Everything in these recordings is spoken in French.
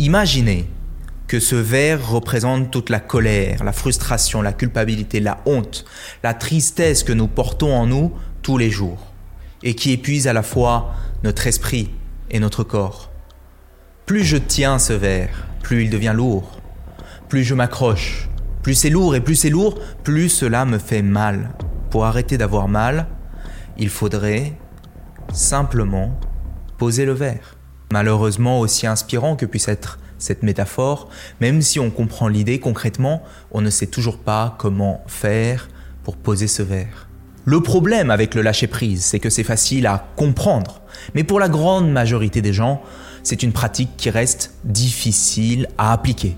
Imaginez que ce verre représente toute la colère, la frustration, la culpabilité, la honte, la tristesse que nous portons en nous tous les jours et qui épuise à la fois notre esprit et notre corps. Plus je tiens ce verre, plus il devient lourd. Plus je m'accroche, plus c'est lourd et plus c'est lourd, plus cela me fait mal. Pour arrêter d'avoir mal, il faudrait simplement poser le verre. Malheureusement, aussi inspirant que puisse être cette métaphore, même si on comprend l'idée concrètement, on ne sait toujours pas comment faire pour poser ce verre. Le problème avec le lâcher-prise, c'est que c'est facile à comprendre, mais pour la grande majorité des gens, c'est une pratique qui reste difficile à appliquer.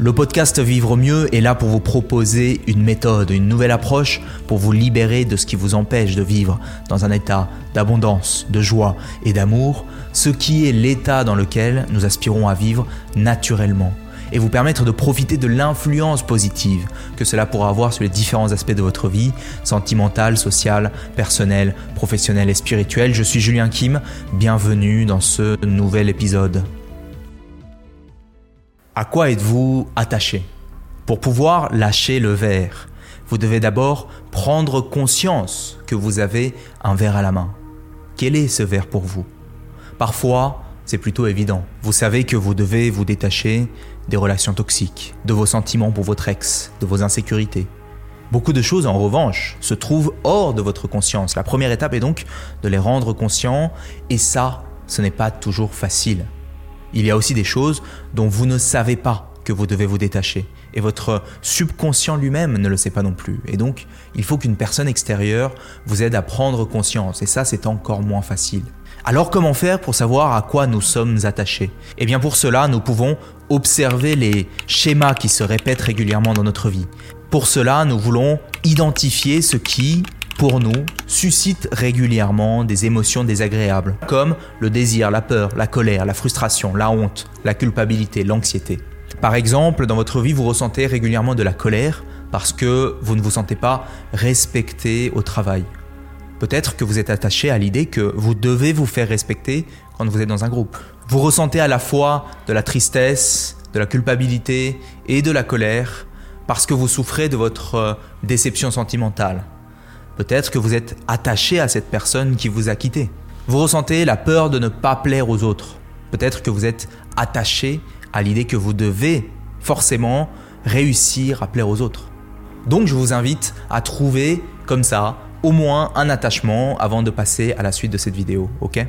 Le podcast Vivre mieux est là pour vous proposer une méthode, une nouvelle approche pour vous libérer de ce qui vous empêche de vivre dans un état d'abondance, de joie et d'amour, ce qui est l'état dans lequel nous aspirons à vivre naturellement et vous permettre de profiter de l'influence positive que cela pourra avoir sur les différents aspects de votre vie, sentimentale, sociale, personnelle, professionnelle et spirituelle. Je suis Julien Kim, bienvenue dans ce nouvel épisode. À quoi êtes-vous attaché Pour pouvoir lâcher le verre, vous devez d'abord prendre conscience que vous avez un verre à la main. Quel est ce verre pour vous? Parfois, c'est plutôt évident. Vous savez que vous devez vous détacher des relations toxiques, de vos sentiments pour votre ex, de vos insécurités. Beaucoup de choses, en revanche, se trouvent hors de votre conscience. La première étape est donc de les rendre conscients, et ça, ce n'est pas toujours facile. Il y a aussi des choses dont vous ne savez pas que vous devez vous détacher. Et votre subconscient lui-même ne le sait pas non plus. Et donc, il faut qu'une personne extérieure vous aide à prendre conscience. Et ça, c'est encore moins facile. Alors comment faire pour savoir à quoi nous sommes attachés? Eh bien pour cela, nous pouvons observer les schémas qui se répètent régulièrement dans notre vie. Pour cela, nous voulons identifier ce qui, pour nous, suscite régulièrement des émotions désagréables, comme le désir, la peur, la colère, la frustration, la honte, la culpabilité, l'anxiété. Par exemple, dans votre vie, vous ressentez régulièrement de la colère parce que vous ne vous sentez pas respecté au travail. Peut-être que vous êtes attaché à l'idée que vous devez vous faire respecter quand vous êtes dans un groupe. Vous ressentez à la fois de la tristesse, de la culpabilité et de la colère parce que vous souffrez de votre euh, déception sentimentale. Peut-être que vous êtes attaché à cette personne qui vous a quitté. Vous ressentez la peur de ne pas plaire aux autres. Peut-être que vous êtes attaché à l'idée que vous devez forcément réussir à plaire aux autres. Donc je vous invite à trouver comme ça au moins un attachement avant de passer à la suite de cette vidéo, ok?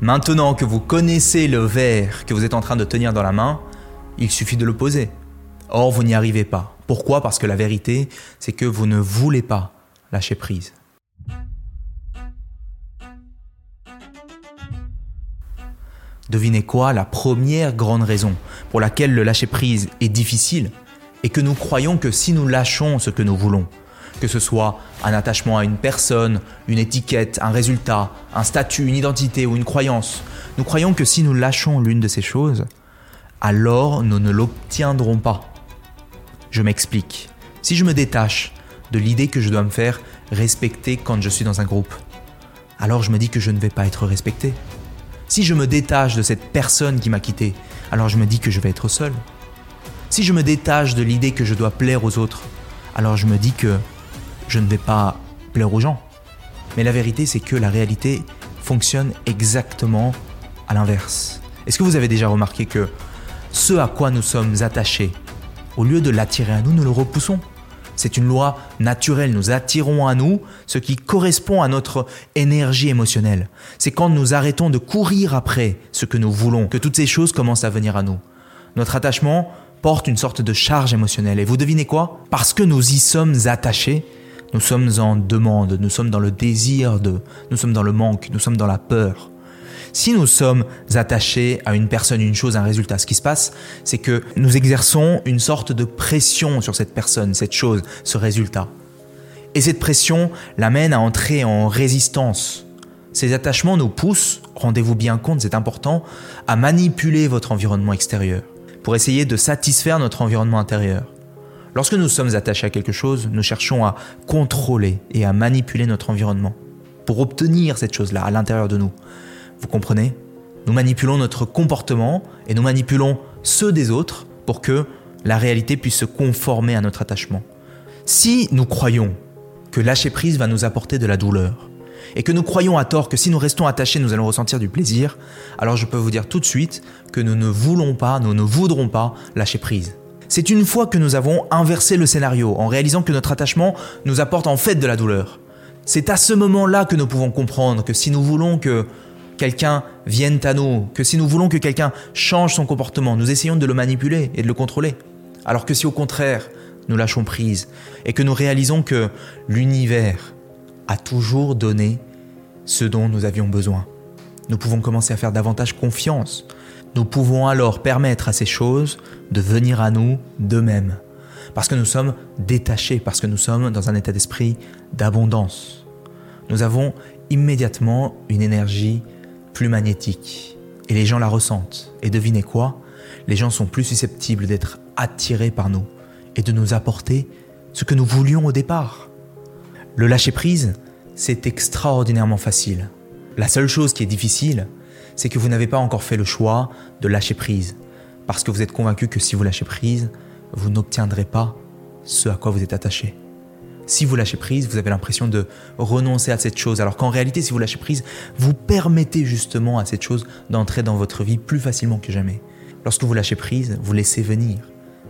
Maintenant que vous connaissez le verre que vous êtes en train de tenir dans la main, il suffit de le poser. Or, vous n'y arrivez pas. Pourquoi? Parce que la vérité, c'est que vous ne voulez pas lâcher prise. Devinez quoi La première grande raison pour laquelle le lâcher prise est difficile est que nous croyons que si nous lâchons ce que nous voulons, que ce soit un attachement à une personne, une étiquette, un résultat, un statut, une identité ou une croyance, nous croyons que si nous lâchons l'une de ces choses, alors nous ne l'obtiendrons pas. Je m'explique. Si je me détache de l'idée que je dois me faire respecter quand je suis dans un groupe, alors je me dis que je ne vais pas être respecté. Si je me détache de cette personne qui m'a quitté, alors je me dis que je vais être seul. Si je me détache de l'idée que je dois plaire aux autres, alors je me dis que je ne vais pas plaire aux gens. Mais la vérité, c'est que la réalité fonctionne exactement à l'inverse. Est-ce que vous avez déjà remarqué que ce à quoi nous sommes attachés, au lieu de l'attirer à nous, nous le repoussons? C'est une loi naturelle, nous attirons à nous ce qui correspond à notre énergie émotionnelle. C'est quand nous arrêtons de courir après ce que nous voulons que toutes ces choses commencent à venir à nous. Notre attachement porte une sorte de charge émotionnelle. Et vous devinez quoi? Parce que nous y sommes attachés, nous sommes en demande, nous sommes dans le désir de, nous sommes dans le manque, nous sommes dans la peur. Si nous sommes attachés à une personne, une chose, un résultat, ce qui se passe, c'est que nous exerçons une sorte de pression sur cette personne, cette chose, ce résultat. Et cette pression l'amène à entrer en résistance. Ces attachements nous poussent, rendez-vous bien compte, c'est important, à manipuler votre environnement extérieur pour essayer de satisfaire notre environnement intérieur. Lorsque nous sommes attachés à quelque chose, nous cherchons à contrôler et à manipuler notre environnement pour obtenir cette chose-là à l'intérieur de nous. Vous comprenez? Nous manipulons notre comportement et nous manipulons ceux des autres pour que la réalité puisse se conformer à notre attachement. Si nous croyons que lâcher prise va nous apporter de la douleur, et que nous croyons à tort que si nous restons attachés, nous allons ressentir du plaisir, alors je peux vous dire tout de suite que nous ne voulons pas, nous ne voudrons pas lâcher prise. C'est une fois que nous avons inversé le scénario en réalisant que notre attachement nous apporte en fait de la douleur. C'est à ce moment-là que nous pouvons comprendre que si nous voulons que quelqu'un vienne à nous, que si nous voulons que quelqu'un change son comportement, nous essayons de le manipuler et de le contrôler. Alors que si au contraire, nous lâchons prise et que nous réalisons que l'univers a toujours donné ce dont nous avions besoin, nous pouvons commencer à faire davantage confiance. Nous pouvons alors permettre à ces choses de venir à nous d'eux-mêmes. Parce que nous sommes détachés, parce que nous sommes dans un état d'esprit d'abondance. Nous avons immédiatement une énergie plus magnétique. Et les gens la ressentent. Et devinez quoi? Les gens sont plus susceptibles d'être attirés par nous et de nous apporter ce que nous voulions au départ. Le lâcher-prise, c'est extraordinairement facile. La seule chose qui est difficile, c'est que vous n'avez pas encore fait le choix de lâcher prise. Parce que vous êtes convaincu que si vous lâchez prise, vous n'obtiendrez pas ce à quoi vous êtes attaché. Si vous lâchez prise, vous avez l'impression de renoncer à cette chose, alors qu'en réalité, si vous lâchez prise, vous permettez justement à cette chose d'entrer dans votre vie plus facilement que jamais. Lorsque vous lâchez prise, vous laissez venir.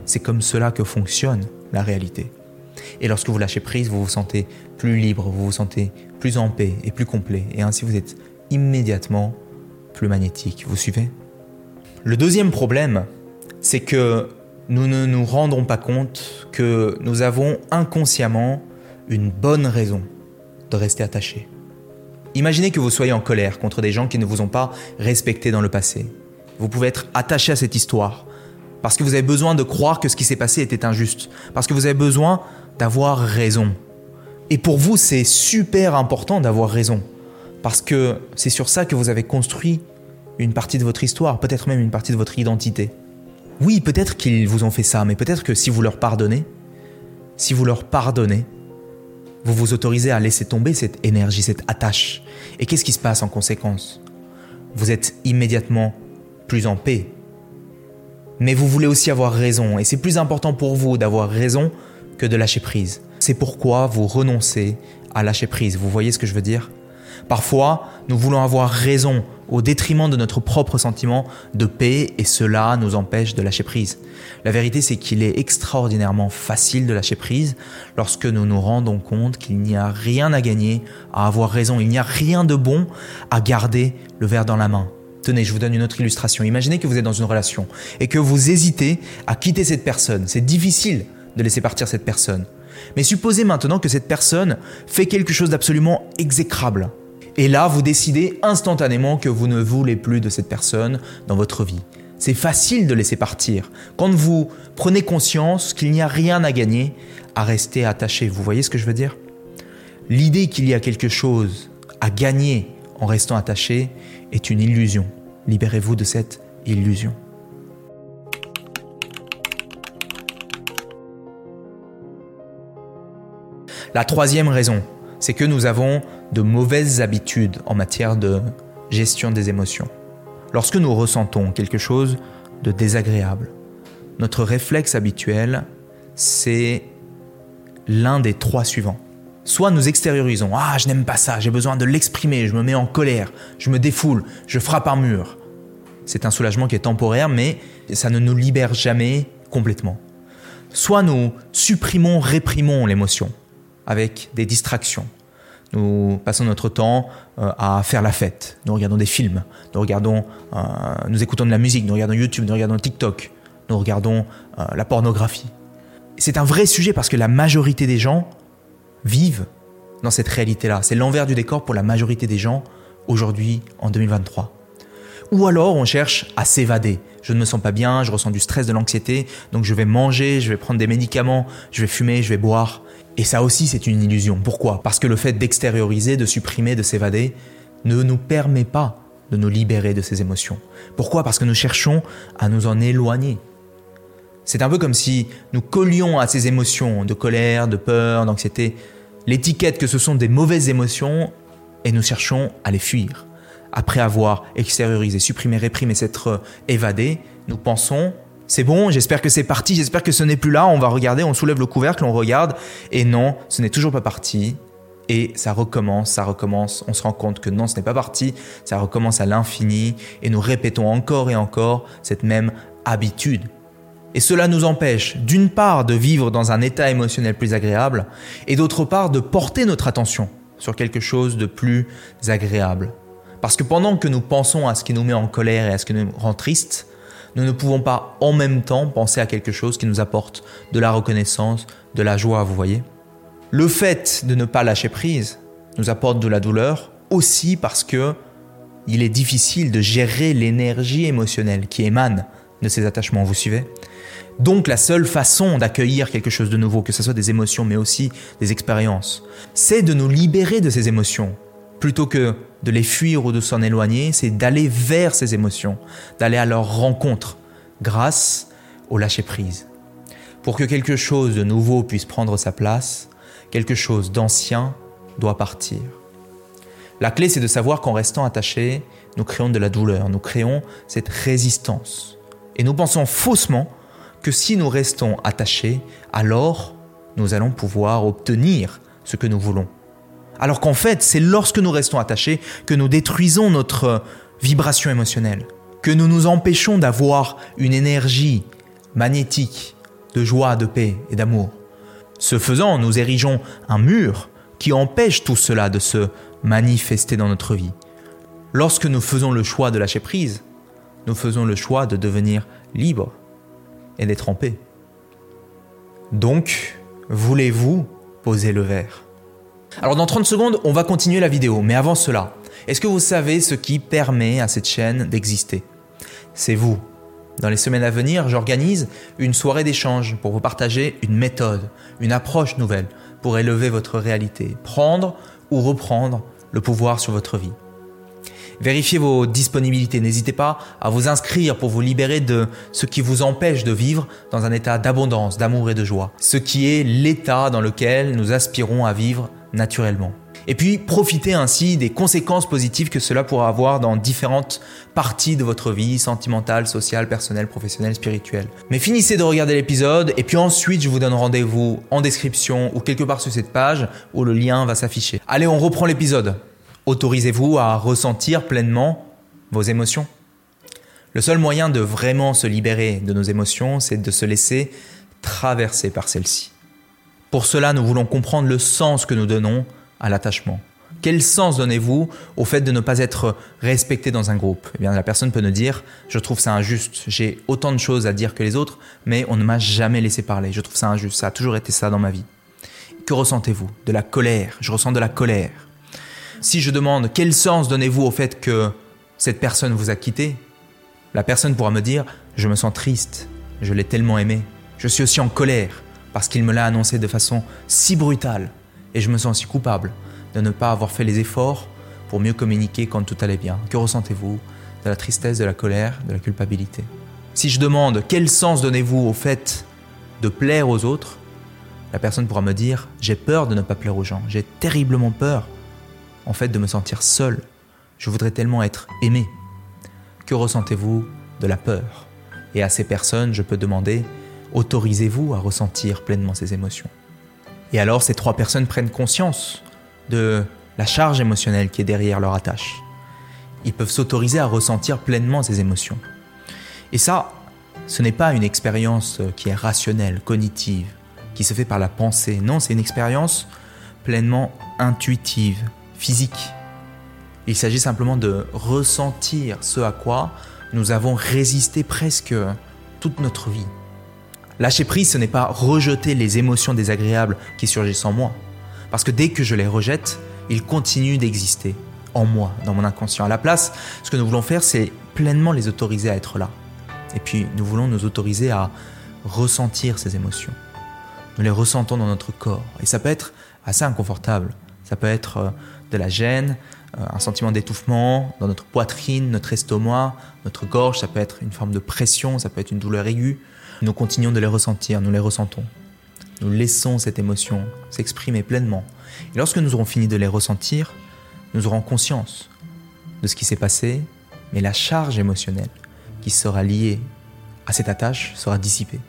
C'est comme cela que fonctionne la réalité. Et lorsque vous lâchez prise, vous vous sentez plus libre, vous vous sentez plus en paix et plus complet. Et ainsi, vous êtes immédiatement plus magnétique. Vous suivez? Le deuxième problème, c'est que nous ne nous rendons pas compte que nous avons inconsciemment une bonne raison de rester attachés. Imaginez que vous soyez en colère contre des gens qui ne vous ont pas respecté dans le passé. Vous pouvez être attaché à cette histoire parce que vous avez besoin de croire que ce qui s'est passé était injuste, parce que vous avez besoin d'avoir raison. Et pour vous, c'est super important d'avoir raison, parce que c'est sur ça que vous avez construit une partie de votre histoire, peut-être même une partie de votre identité. Oui, peut-être qu'ils vous ont fait ça, mais peut-être que si vous leur pardonnez, si vous leur pardonnez, vous vous autorisez à laisser tomber cette énergie, cette attache. Et qu'est-ce qui se passe en conséquence? Vous êtes immédiatement plus en paix. Mais vous voulez aussi avoir raison, et c'est plus important pour vous d'avoir raison que de lâcher prise. C'est pourquoi vous renoncez à lâcher prise. Vous voyez ce que je veux dire? Parfois, nous voulons avoir raison au détriment de notre propre sentiment de paix et cela nous empêche de lâcher prise. La vérité, c'est qu'il est extraordinairement facile de lâcher prise lorsque nous nous rendons compte qu'il n'y a rien à gagner à avoir raison. Il n'y a rien de bon à garder le verre dans la main. Tenez, je vous donne une autre illustration. Imaginez que vous êtes dans une relation et que vous hésitez à quitter cette personne. C'est difficile de laisser partir cette personne. Mais supposez maintenant que cette personne fait quelque chose d'absolument exécrable. Et là, vous décidez instantanément que vous ne voulez plus de cette personne dans votre vie. C'est facile de laisser partir. Quand vous prenez conscience qu'il n'y a rien à gagner à rester attaché, vous voyez ce que je veux dire? L'idée qu'il y a quelque chose à gagner en restant attaché est une illusion. Libérez-vous de cette illusion. La troisième raison, c'est que nous avons de mauvaises habitudes en matière de gestion des émotions. Lorsque nous ressentons quelque chose de désagréable, notre réflexe habituel, c'est l'un des trois suivants. Soit nous extériorisons, ah je n'aime pas ça, j'ai besoin de l'exprimer, je me mets en colère, je me défoule, je frappe un mur. C'est un soulagement qui est temporaire, mais ça ne nous libère jamais complètement. Soit nous supprimons, réprimons l'émotion avec des distractions. Nous passons notre temps euh, à faire la fête. Nous regardons des films, euh, nous écoutons de la musique, nous regardons YouTube, nous regardons TikTok, nous regardons euh, la pornographie. C'est un vrai sujet parce que la majorité des gens vivent dans cette réalité-là. C'est l'envers du décor pour la majorité des gens aujourd'hui en 2023. Ou alors on cherche à s'évader. Je ne me sens pas bien, je ressens du stress, de l'anxiété, donc je vais manger, je vais prendre des médicaments, je vais fumer, je vais boire. Et ça aussi, c'est une illusion. Pourquoi? Parce que le fait d'extérioriser, de supprimer, de s'évader, ne nous permet pas de nous libérer de ces émotions. Pourquoi? Parce que nous cherchons à nous en éloigner. C'est un peu comme si nous collions à ces émotions de colère, de peur, d'anxiété, l'étiquette que ce sont des mauvaises émotions et nous cherchons à les fuir, après avoir extériorisé, supprimé, réprimé, s'être évadé, nous pensons c'est bon, j'espère que c'est parti, j'espère que ce n'est plus là, on va regarder, on soulève le couvercle, on regarde, et non, ce n'est toujours pas parti, et ça recommence, ça recommence, on se rend compte que non, ce n'est pas parti, ça recommence à l'infini, et nous répétons encore et encore cette même habitude. Et cela nous empêche, d'une part, de vivre dans un état émotionnel plus agréable, et d'autre part, de porter notre attention sur quelque chose de plus agréable. Parce que pendant que nous pensons à ce qui nous met en colère et à ce qui nous rend triste, nous ne pouvons pas en même temps penser à quelque chose qui nous apporte de la reconnaissance, de la joie, vous voyez. Le fait de ne pas lâcher prise nous apporte de la douleur aussi parce que il est difficile de gérer l'énergie émotionnelle qui émane de ces attachements, vous suivez Donc la seule façon d'accueillir quelque chose de nouveau, que ce soit des émotions mais aussi des expériences, c'est de nous libérer de ces émotions plutôt que de les fuir ou de s'en éloigner, c'est d'aller vers ces émotions, d'aller à leur rencontre grâce au lâcher-prise. Pour que quelque chose de nouveau puisse prendre sa place, quelque chose d'ancien doit partir. La clé, c'est de savoir qu'en restant attachés, nous créons de la douleur, nous créons cette résistance. Et nous pensons faussement que si nous restons attachés, alors nous allons pouvoir obtenir ce que nous voulons. Alors qu'en fait, c'est lorsque nous restons attachés que nous détruisons notre vibration émotionnelle, que nous nous empêchons d'avoir une énergie magnétique de joie, de paix et d'amour. Ce faisant, nous érigeons un mur qui empêche tout cela de se manifester dans notre vie. Lorsque nous faisons le choix de lâcher prise, nous faisons le choix de devenir libre et d'être en paix. Donc, voulez-vous poser le verre? Alors dans 30 secondes, on va continuer la vidéo, mais avant cela, est-ce que vous savez ce qui permet à cette chaîne d'exister? C'est vous. Dans les semaines à venir, j'organise une soirée d'échange pour vous partager une méthode, une approche nouvelle pour élever votre réalité, prendre ou reprendre le pouvoir sur votre vie. Vérifiez vos disponibilités, n'hésitez pas à vous inscrire pour vous libérer de ce qui vous empêche de vivre dans un état d'abondance, d'amour et de joie, ce qui est l'état dans lequel nous aspirons à vivre naturellement. Et puis profitez ainsi des conséquences positives que cela pourra avoir dans différentes parties de votre vie, sentimentale, sociale, personnelle, professionnelle, spirituelle. Mais finissez de regarder l'épisode et puis ensuite je vous donne rendez-vous en description ou quelque part sur cette page où le lien va s'afficher. Allez, on reprend l'épisode. Autorisez-vous à ressentir pleinement vos émotions. Le seul moyen de vraiment se libérer de nos émotions, c'est de se laisser traverser par celles-ci. Pour cela, nous voulons comprendre le sens que nous donnons à l'attachement. Quel sens donnez-vous au fait de ne pas être respecté dans un groupe? Eh bien, la personne peut nous dire Je trouve ça injuste, j'ai autant de choses à dire que les autres, mais on ne m'a jamais laissé parler. Je trouve ça injuste, ça a toujours été ça dans ma vie. Que ressentez-vous? De la colère. Je ressens de la colère. Si je demande Quel sens donnez-vous au fait que cette personne vous a quitté? La personne pourra me dire Je me sens triste, je l'ai tellement aimé. Je suis aussi en colère parce qu'il me l'a annoncé de façon si brutale, et je me sens si coupable de ne pas avoir fait les efforts pour mieux communiquer quand tout allait bien. Que ressentez-vous De la tristesse, de la colère, de la culpabilité? Si je demande quel sens donnez-vous au fait de plaire aux autres, la personne pourra me dire j'ai peur de ne pas plaire aux gens, j'ai terriblement peur en fait de me sentir seul. Je voudrais tellement être aimé. Que ressentez-vous de la peur? Et à ces personnes, je peux demander autorisez-vous à ressentir pleinement ces émotions? Et alors ces trois personnes prennent conscience de la charge émotionnelle qui est derrière leur attache. Ils peuvent s'autoriser à ressentir pleinement ces émotions. Et ça, ce n'est pas une expérience qui est rationnelle, cognitive, qui se fait par la pensée. Non, c'est une expérience pleinement intuitive, physique. Il s'agit simplement de ressentir ce à quoi nous avons résisté presque toute notre vie. Lâcher prise, ce n'est pas rejeter les émotions désagréables qui surgissent en moi. Parce que dès que je les rejette, ils continuent d'exister en moi, dans mon inconscient. À la place, ce que nous voulons faire, c'est pleinement les autoriser à être là. Et puis, nous voulons nous autoriser à ressentir ces émotions. Nous les ressentons dans notre corps. Et ça peut être assez inconfortable. Ça peut être euh, de la gêne, euh, un sentiment d'étouffement dans notre poitrine, notre estomac, notre gorge. Ça peut être une forme de pression, ça peut être une douleur aiguë. Nous continuons de les ressentir, nous les ressentons. Nous laissons cette émotion s'exprimer pleinement. Et lorsque nous aurons fini de les ressentir, nous aurons conscience de ce qui s'est passé, mais la charge émotionnelle qui sera liée à cette attache sera dissipée.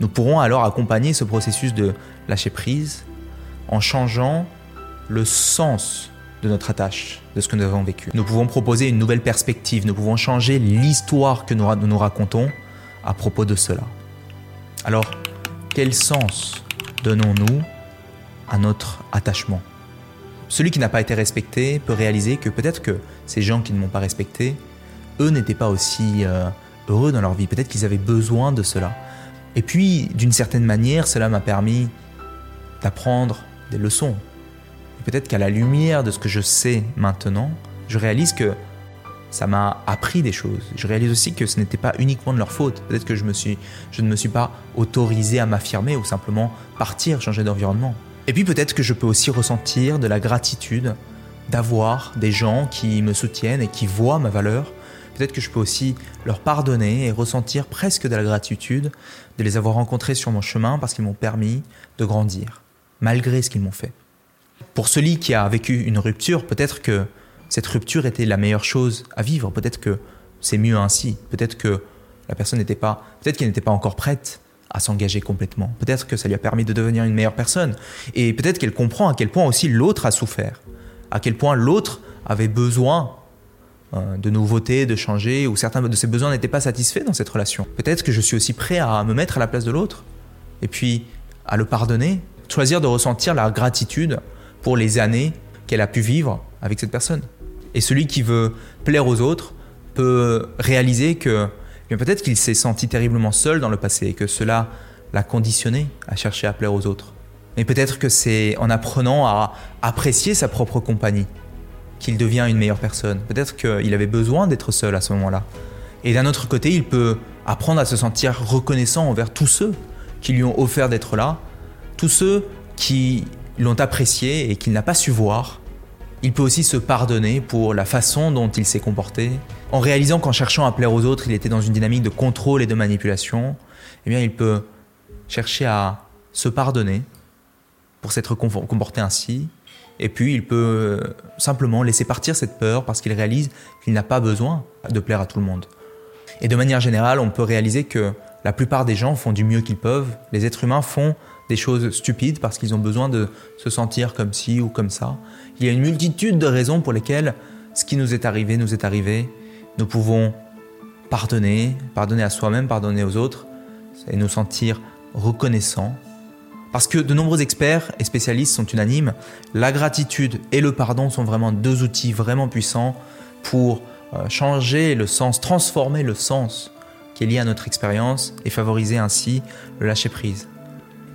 Nous pourrons alors accompagner ce processus de lâcher prise en changeant le sens de notre attache, de ce que nous avons vécu. Nous pouvons proposer une nouvelle perspective, nous pouvons changer l'histoire que nous nous racontons à propos de cela. Alors, quel sens donnons-nous à notre attachement? Celui qui n'a pas été respecté peut réaliser que peut-être que ces gens qui ne m'ont pas respecté, eux n'étaient pas aussi euh, heureux dans leur vie, peut-être qu'ils avaient besoin de cela. Et puis, d'une certaine manière, cela m'a permis d'apprendre des leçons. peut-être qu'à la lumière de ce que je sais maintenant, je réalise que ça m'a appris des choses. Je réalise aussi que ce n'était pas uniquement de leur faute. Peut-être que je, me suis, ne me suis pas autorisé à m'affirmer ou simplement partir, changer d'environnement. Et puis peut-être que je peux aussi ressentir de la gratitude d'avoir des gens qui me soutiennent et qui voient ma valeur. Peut-être que je peux aussi leur pardonner et ressentir presque de la gratitude de les avoir rencontrés sur mon chemin parce qu'ils m'ont permis de grandir, malgré ce qu'ils m'ont fait. Pour celui qui a vécu une rupture, peut-être que cette rupture était la meilleure chose à vivre. Peut-être que c'est mieux ainsi. Peut-être que la personne n'était pas, peut-être qu'elle n'était pas encore prête à s'engager complètement. Peut-être que ça lui a permis de devenir une meilleure personne. Et peut-être qu'elle comprend à quel point aussi l'autre a souffert. À quel point l'autre avait besoin euh, de nouveautés, de changer, ou certains de ses besoins n'étaient pas satisfaits dans cette relation. Peut-être que je suis aussi prêt à me mettre à la place de l'autre. Et puis à le pardonner. Choisir de ressentir la gratitude pour les années qu'elle a pu vivre avec cette personne. Et celui qui veut plaire aux autres peut réaliser que peut-être qu'il s'est senti terriblement seul dans le passé et que cela l'a conditionné à chercher à plaire aux autres. Mais peut-être que c'est en apprenant à apprécier sa propre compagnie qu'il devient une meilleure personne. Peut-être qu'il avait besoin d'être seul à ce moment-là. Et d'un autre côté, il peut apprendre à se sentir reconnaissant envers tous ceux qui lui ont offert d'être là, tous ceux qui l'ont apprécié et qu'il n'a pas su voir, il peut aussi se pardonner pour la façon dont il s'est comporté. En réalisant qu'en cherchant à plaire aux autres, il était dans une dynamique de contrôle et de manipulation, eh bien, il peut chercher à se pardonner pour s'être comporté ainsi. Et puis, il peut simplement laisser partir cette peur parce qu'il réalise qu'il n'a pas besoin de plaire à tout le monde. Et de manière générale, on peut réaliser que la plupart des gens font du mieux qu'ils peuvent. Les êtres humains font des choses stupides parce qu'ils ont besoin de se sentir comme ci ou comme ça. Il y a une multitude de raisons pour lesquelles ce qui nous est arrivé nous est arrivé. Nous pouvons pardonner, pardonner à soi-même, pardonner aux autres et nous sentir reconnaissants. Parce que de nombreux experts et spécialistes sont unanimes, la gratitude et le pardon sont vraiment deux outils vraiment puissants pour euh, changer le sens, transformer le sens qui est lié à notre expérience et favoriser ainsi le lâcher-prise.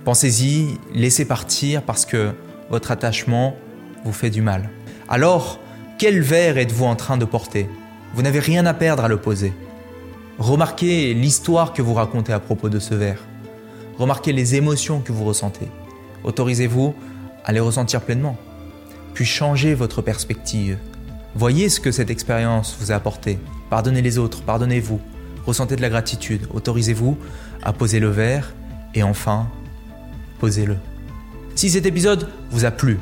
Pensez-y, laissez partir parce que votre attachement vous fait du mal. Alors, quel verre êtes-vous en train de porter? Vous n'avez rien à perdre à le poser. Remarquez l'histoire que vous racontez à propos de ce verre. Remarquez les émotions que vous ressentez. Autorisez-vous à les ressentir pleinement. Puis changez votre perspective. Voyez ce que cette expérience vous a apporté. Pardonnez les autres, pardonnez-vous. Ressentez de la gratitude. Autorisez-vous à poser le verre et enfin posez-le. Si cet épisode vous a plu,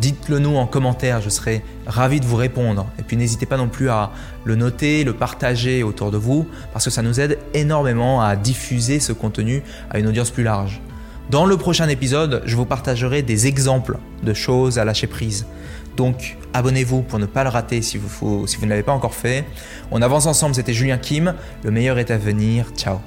dites-le nous en commentaire, je serai ravi de vous répondre. Et puis n'hésitez pas non plus à le noter, le partager autour de vous, parce que ça nous aide énormément à diffuser ce contenu à une audience plus large. Dans le prochain épisode, je vous partagerai des exemples de choses à lâcher prise. Donc abonnez-vous pour ne pas le rater si vous, si vous ne l'avez pas encore fait. On avance ensemble, c'était Julien Kim, le meilleur est à venir, ciao